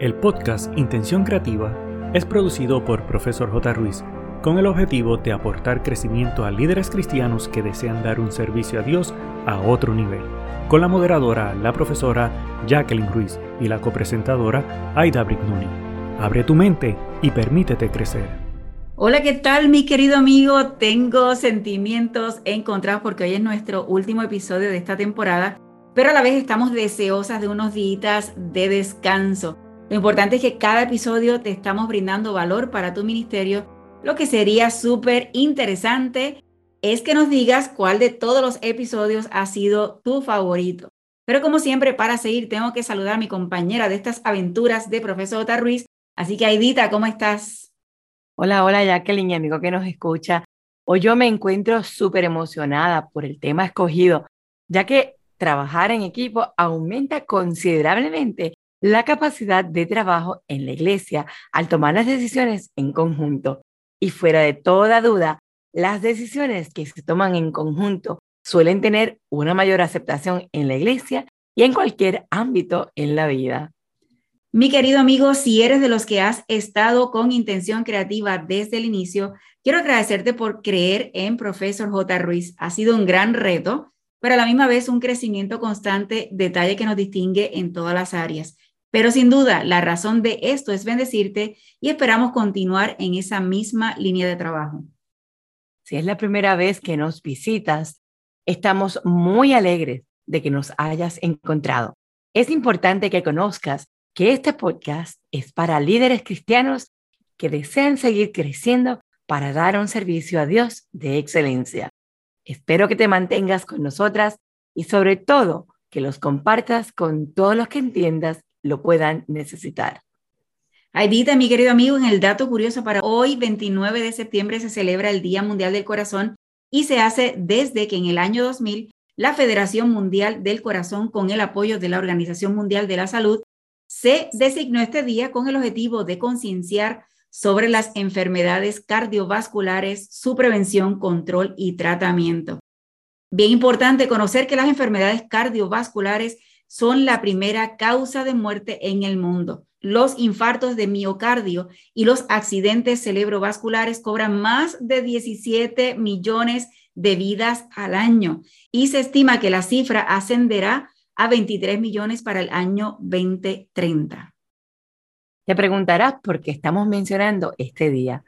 El podcast Intención Creativa es producido por Profesor J. Ruiz con el objetivo de aportar crecimiento a líderes cristianos que desean dar un servicio a Dios a otro nivel, con la moderadora, la profesora Jacqueline Ruiz y la copresentadora Aida Brignoni. Abre tu mente y permítete crecer. Hola, ¿qué tal mi querido amigo? Tengo sentimientos encontrados porque hoy es nuestro último episodio de esta temporada, pero a la vez estamos deseosas de unos días de descanso. Lo importante es que cada episodio te estamos brindando valor para tu ministerio. Lo que sería súper interesante es que nos digas cuál de todos los episodios ha sido tu favorito. Pero como siempre, para seguir, tengo que saludar a mi compañera de estas aventuras de Profesor Ota Ruiz. Así que, Aidita, ¿cómo estás? Hola, hola, Jacqueline, amigo que nos escucha. Hoy yo me encuentro súper emocionada por el tema escogido, ya que trabajar en equipo aumenta considerablemente la capacidad de trabajo en la iglesia al tomar las decisiones en conjunto. Y fuera de toda duda, las decisiones que se toman en conjunto suelen tener una mayor aceptación en la iglesia y en cualquier ámbito en la vida. Mi querido amigo, si eres de los que has estado con intención creativa desde el inicio, quiero agradecerte por creer en Profesor J. Ruiz. Ha sido un gran reto, pero a la misma vez un crecimiento constante, detalle que nos distingue en todas las áreas. Pero sin duda, la razón de esto es bendecirte y esperamos continuar en esa misma línea de trabajo. Si es la primera vez que nos visitas, estamos muy alegres de que nos hayas encontrado. Es importante que conozcas que este podcast es para líderes cristianos que desean seguir creciendo para dar un servicio a Dios de excelencia. Espero que te mantengas con nosotras y sobre todo que los compartas con todos los que entiendas lo puedan necesitar. Aidita, mi querido amigo, en el dato curioso para hoy, 29 de septiembre, se celebra el Día Mundial del Corazón y se hace desde que en el año 2000 la Federación Mundial del Corazón, con el apoyo de la Organización Mundial de la Salud, se designó este día con el objetivo de concienciar sobre las enfermedades cardiovasculares, su prevención, control y tratamiento. Bien importante conocer que las enfermedades cardiovasculares son la primera causa de muerte en el mundo. Los infartos de miocardio y los accidentes cerebrovasculares cobran más de 17 millones de vidas al año y se estima que la cifra ascenderá a 23 millones para el año 2030. Te preguntarás por qué estamos mencionando este día.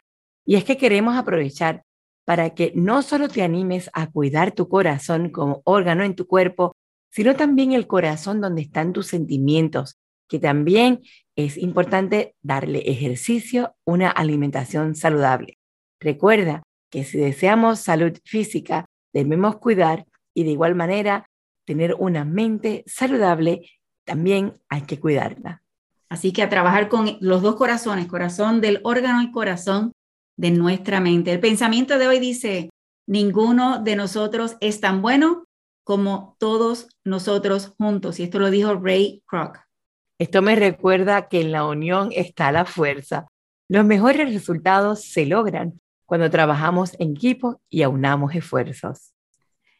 Y es que queremos aprovechar para que no solo te animes a cuidar tu corazón como órgano en tu cuerpo, sino también el corazón donde están tus sentimientos, que también es importante darle ejercicio, una alimentación saludable. Recuerda que si deseamos salud física, debemos cuidar y de igual manera tener una mente saludable, también hay que cuidarla. Así que a trabajar con los dos corazones, corazón del órgano y corazón de nuestra mente. El pensamiento de hoy dice, ninguno de nosotros es tan bueno como todos nosotros juntos. Y esto lo dijo Ray Kroc. Esto me recuerda que en la unión está la fuerza. Los mejores resultados se logran cuando trabajamos en equipo y aunamos esfuerzos.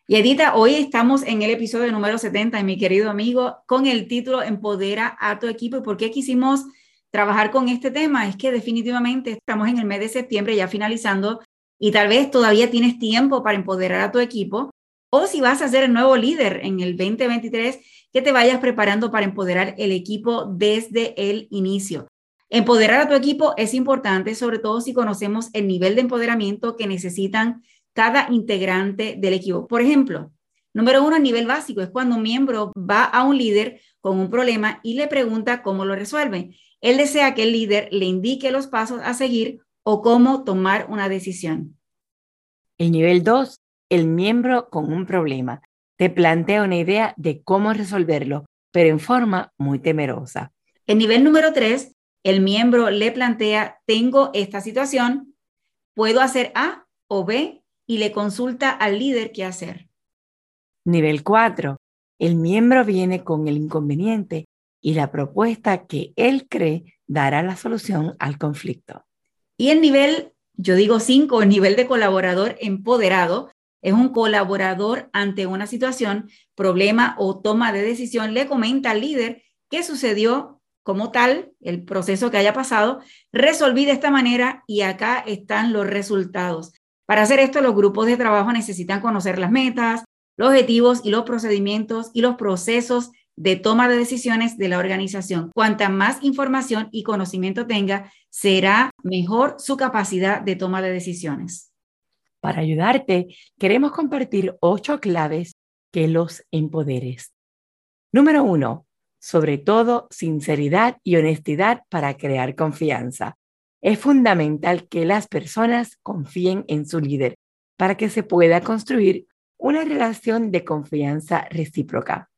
Y Edita, hoy estamos en el episodio número 70, mi querido amigo, con el título Empodera a tu equipo. ¿Y por qué quisimos trabajar con este tema? Es que definitivamente estamos en el mes de septiembre ya finalizando y tal vez todavía tienes tiempo para empoderar a tu equipo, o si vas a ser el nuevo líder en el 2023, que te vayas preparando para empoderar el equipo desde el inicio. Empoderar a tu equipo es importante, sobre todo si conocemos el nivel de empoderamiento que necesitan cada integrante del equipo. Por ejemplo, número uno, a nivel básico, es cuando un miembro va a un líder con un problema y le pregunta cómo lo resuelve. Él desea que el líder le indique los pasos a seguir o cómo tomar una decisión. El nivel dos el miembro con un problema. Te plantea una idea de cómo resolverlo, pero en forma muy temerosa. El nivel número tres, el miembro le plantea, tengo esta situación, puedo hacer A o B y le consulta al líder qué hacer. Nivel cuatro, el miembro viene con el inconveniente y la propuesta que él cree dará la solución al conflicto. Y el nivel, yo digo cinco, el nivel de colaborador empoderado, es un colaborador ante una situación, problema o toma de decisión, le comenta al líder qué sucedió como tal, el proceso que haya pasado, resolví de esta manera y acá están los resultados. Para hacer esto, los grupos de trabajo necesitan conocer las metas, los objetivos y los procedimientos y los procesos de toma de decisiones de la organización. Cuanta más información y conocimiento tenga, será mejor su capacidad de toma de decisiones. Para ayudarte, queremos compartir ocho claves que los empoderes. Número uno, sobre todo sinceridad y honestidad para crear confianza. Es fundamental que las personas confíen en su líder para que se pueda construir una relación de confianza recíproca.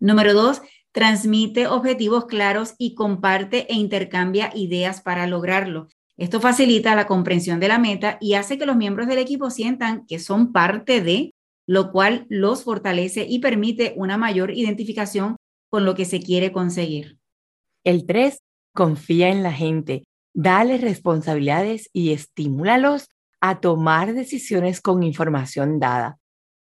Número dos, transmite objetivos claros y comparte e intercambia ideas para lograrlo. Esto facilita la comprensión de la meta y hace que los miembros del equipo sientan que son parte de, lo cual los fortalece y permite una mayor identificación con lo que se quiere conseguir. El 3. Confía en la gente, dale responsabilidades y estímulalos a tomar decisiones con información dada.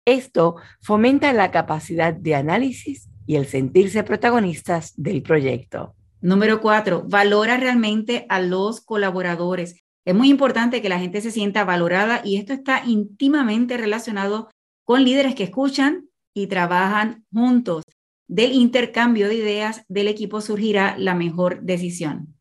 Esto fomenta la capacidad de análisis y el sentirse protagonistas del proyecto. Número cuatro, valora realmente a los colaboradores. Es muy importante que la gente se sienta valorada y esto está íntimamente relacionado con líderes que escuchan y trabajan juntos del intercambio de ideas del equipo surgirá la mejor decisión.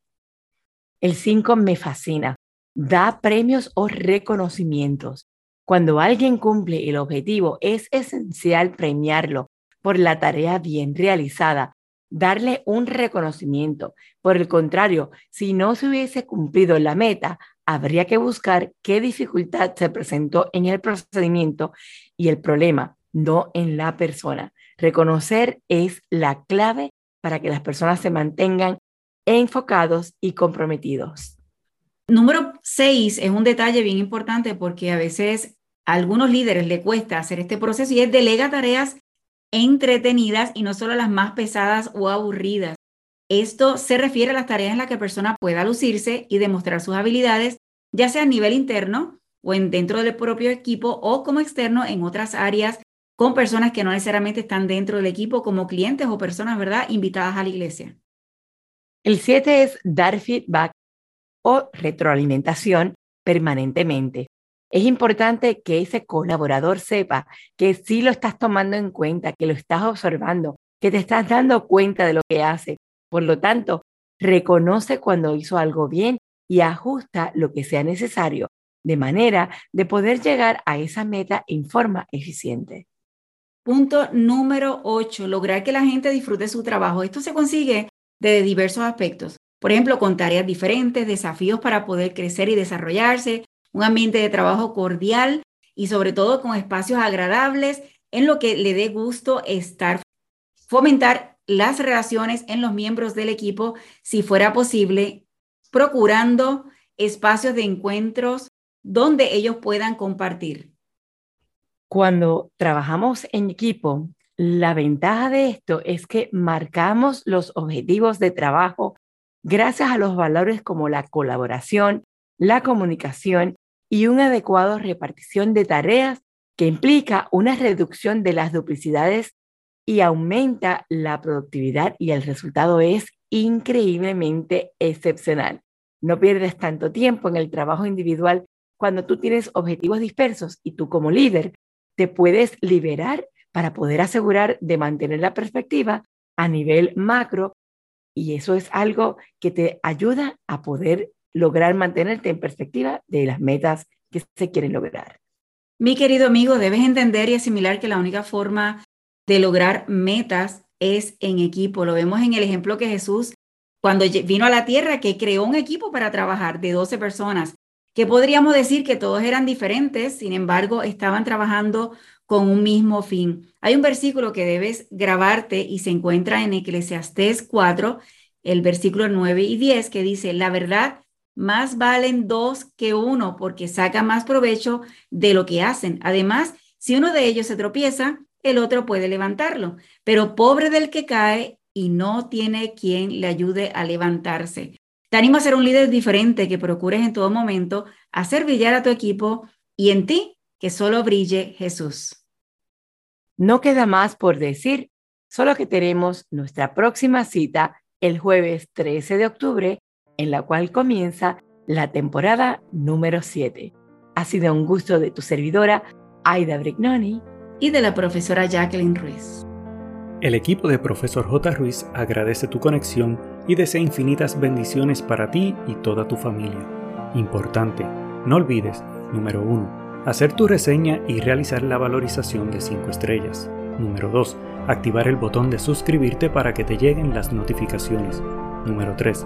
El 5 me fascina. Da premios o reconocimientos. Cuando alguien cumple el objetivo, es esencial premiarlo por la tarea bien realizada, darle un reconocimiento. Por el contrario, si no se hubiese cumplido la meta, habría que buscar qué dificultad se presentó en el procedimiento y el problema, no en la persona. Reconocer es la clave para que las personas se mantengan enfocados y comprometidos. Número seis es un detalle bien importante porque a veces a algunos líderes le cuesta hacer este proceso y es delega tareas entretenidas y no solo las más pesadas o aburridas. Esto se refiere a las tareas en las que la persona pueda lucirse y demostrar sus habilidades, ya sea a nivel interno o en dentro del propio equipo o como externo en otras áreas con personas que no necesariamente están dentro del equipo como clientes o personas, ¿verdad?, invitadas a la iglesia. El 7 es dar feedback o retroalimentación permanentemente. Es importante que ese colaborador sepa que sí lo estás tomando en cuenta, que lo estás observando, que te estás dando cuenta de lo que hace. Por lo tanto, reconoce cuando hizo algo bien y ajusta lo que sea necesario, de manera de poder llegar a esa meta en forma eficiente. Punto número 8, lograr que la gente disfrute su trabajo. Esto se consigue de diversos aspectos. Por ejemplo, con tareas diferentes, desafíos para poder crecer y desarrollarse, un ambiente de trabajo cordial y sobre todo con espacios agradables en lo que le dé gusto estar. Fomentar las relaciones en los miembros del equipo, si fuera posible, procurando espacios de encuentros donde ellos puedan compartir. Cuando trabajamos en equipo, la ventaja de esto es que marcamos los objetivos de trabajo gracias a los valores como la colaboración, la comunicación y una adecuada repartición de tareas que implica una reducción de las duplicidades y aumenta la productividad y el resultado es increíblemente excepcional. No pierdes tanto tiempo en el trabajo individual cuando tú tienes objetivos dispersos y tú como líder te puedes liberar para poder asegurar de mantener la perspectiva a nivel macro y eso es algo que te ayuda a poder lograr mantenerte en perspectiva de las metas que se quieren lograr. Mi querido amigo, debes entender y asimilar que la única forma de lograr metas es en equipo. Lo vemos en el ejemplo que Jesús, cuando vino a la tierra, que creó un equipo para trabajar de 12 personas que podríamos decir que todos eran diferentes, sin embargo, estaban trabajando con un mismo fin. Hay un versículo que debes grabarte y se encuentra en Eclesiastés 4, el versículo 9 y 10, que dice, la verdad, más valen dos que uno porque saca más provecho de lo que hacen. Además, si uno de ellos se tropieza, el otro puede levantarlo, pero pobre del que cae y no tiene quien le ayude a levantarse. Te animo a ser un líder diferente que procures en todo momento hacer brillar a tu equipo y en ti que solo brille Jesús. No queda más por decir, solo que tenemos nuestra próxima cita el jueves 13 de octubre, en la cual comienza la temporada número 7. Ha sido un gusto de tu servidora, Aida Brignoni, y de la profesora Jacqueline Ruiz. El equipo de Profesor J. Ruiz agradece tu conexión y desea infinitas bendiciones para ti y toda tu familia. Importante, no olvides, número 1, hacer tu reseña y realizar la valorización de 5 estrellas. Número 2, activar el botón de suscribirte para que te lleguen las notificaciones. Número 3,